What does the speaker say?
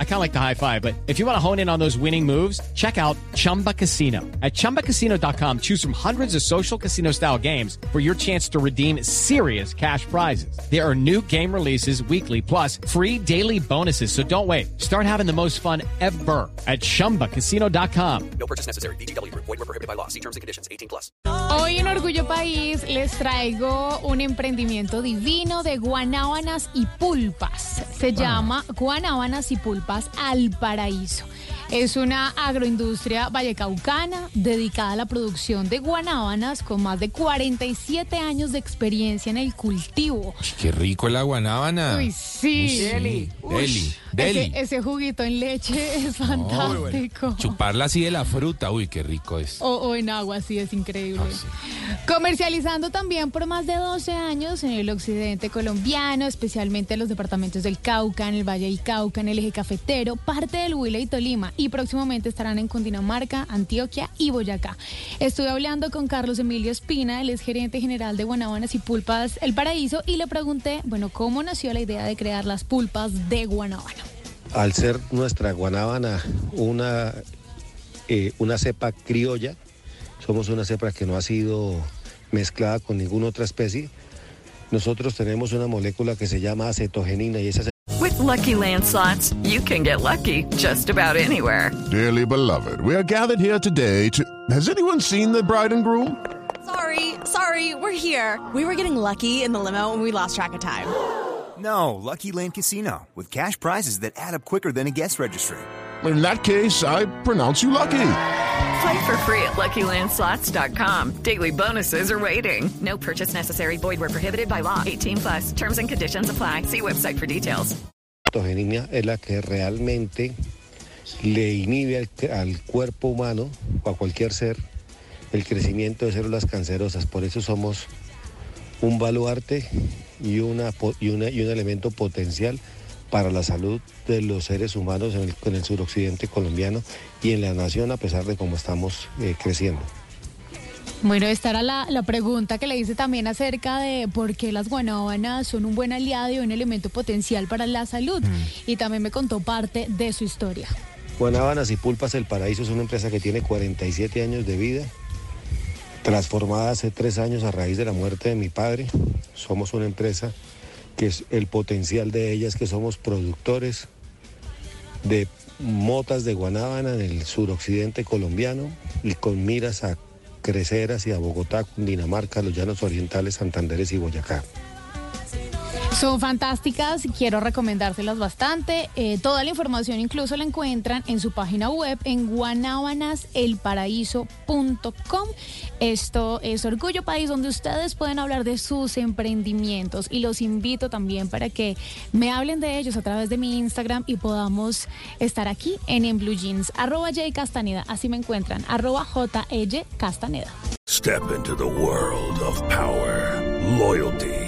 I kind of like the high five, but if you want to hone in on those winning moves, check out Chumba Casino. At ChumbaCasino.com, choose from hundreds of social casino style games for your chance to redeem serious cash prizes. There are new game releases weekly, plus free daily bonuses. So don't wait. Start having the most fun ever at ChumbaCasino.com. No purchase necessary. BGW. Void were prohibited by law. See terms and conditions. 18 plus. Hoy en Orgullo País les traigo un emprendimiento divino de guanábanas y pulpas. Se llama Guanábanas y Pulpas al Paraíso. Es una agroindustria vallecaucana dedicada a la producción de guanábanas con más de 47 años de experiencia en el cultivo. Qué rico la guanábana. Uy, sí. Deli. Deli. Deli. Ese, ese juguito en leche es fantástico. Chuparla así de la fruta. Uy, qué rico es. O, o en agua, sí, es increíble. Ah, sí. Comercializando también por más de 12 años en el occidente colombiano, especialmente en los departamentos del Cauca, en el Valle del Cauca, en el eje cafetero, parte del Huila y Tolima, y próximamente estarán en Cundinamarca, Antioquia y Boyacá. Estuve hablando con Carlos Emilio Espina, él es gerente general de Guanábanas y Pulpas El Paraíso, y le pregunté, bueno, ¿cómo nació la idea de crear las pulpas de guanábana? Al ser nuestra guanábana una, eh, una cepa criolla, somos una cepa que no ha sido mezclada con ninguna otra especie, nosotros tenemos una molécula que se llama acetogenina y esa With Lucky Land slots, you can get lucky just about anywhere. Dearly beloved, we are gathered here today to. Has anyone seen the bride and groom? Sorry, sorry, we're here. We were getting lucky in the limo and we lost track of time. No, Lucky Land Casino, with cash prizes that add up quicker than a guest registry. In that case, I pronounce you lucky. Play for free at LuckyLandSlots.com. Daily bonuses are waiting. No purchase necessary. Void where prohibited by law. 18 plus. Terms and conditions apply. See website for details. es la que realmente le inhibe al, al cuerpo humano o a cualquier ser el crecimiento de células cancerosas. Por eso somos un baluarte y, una, y, una- y un elemento potencial para la salud de los seres humanos en el, en el suroccidente colombiano y en la nación a pesar de cómo estamos eh, creciendo. Bueno, esta era la, la pregunta que le hice también acerca de por qué las guanábanas son un buen aliado y un elemento potencial para la salud. Y también me contó parte de su historia. Guanábanas y Pulpas El Paraíso es una empresa que tiene 47 años de vida, transformada hace tres años a raíz de la muerte de mi padre. Somos una empresa que es el potencial de ella es que somos productores de motas de guanábana en el suroccidente colombiano y con miras a crecer hacia Bogotá, Cundinamarca, los llanos orientales, Santanderes y Boyacá. Son fantásticas, quiero recomendárselas bastante. Eh, toda la información incluso la encuentran en su página web en guanabanaselparaíso.com. Esto es Orgullo País, donde ustedes pueden hablar de sus emprendimientos y los invito también para que me hablen de ellos a través de mi Instagram y podamos estar aquí en En Blue Jeans, arroba J Castaneda, así me encuentran, arroba J Castaneda. Step into the world of power, loyalty,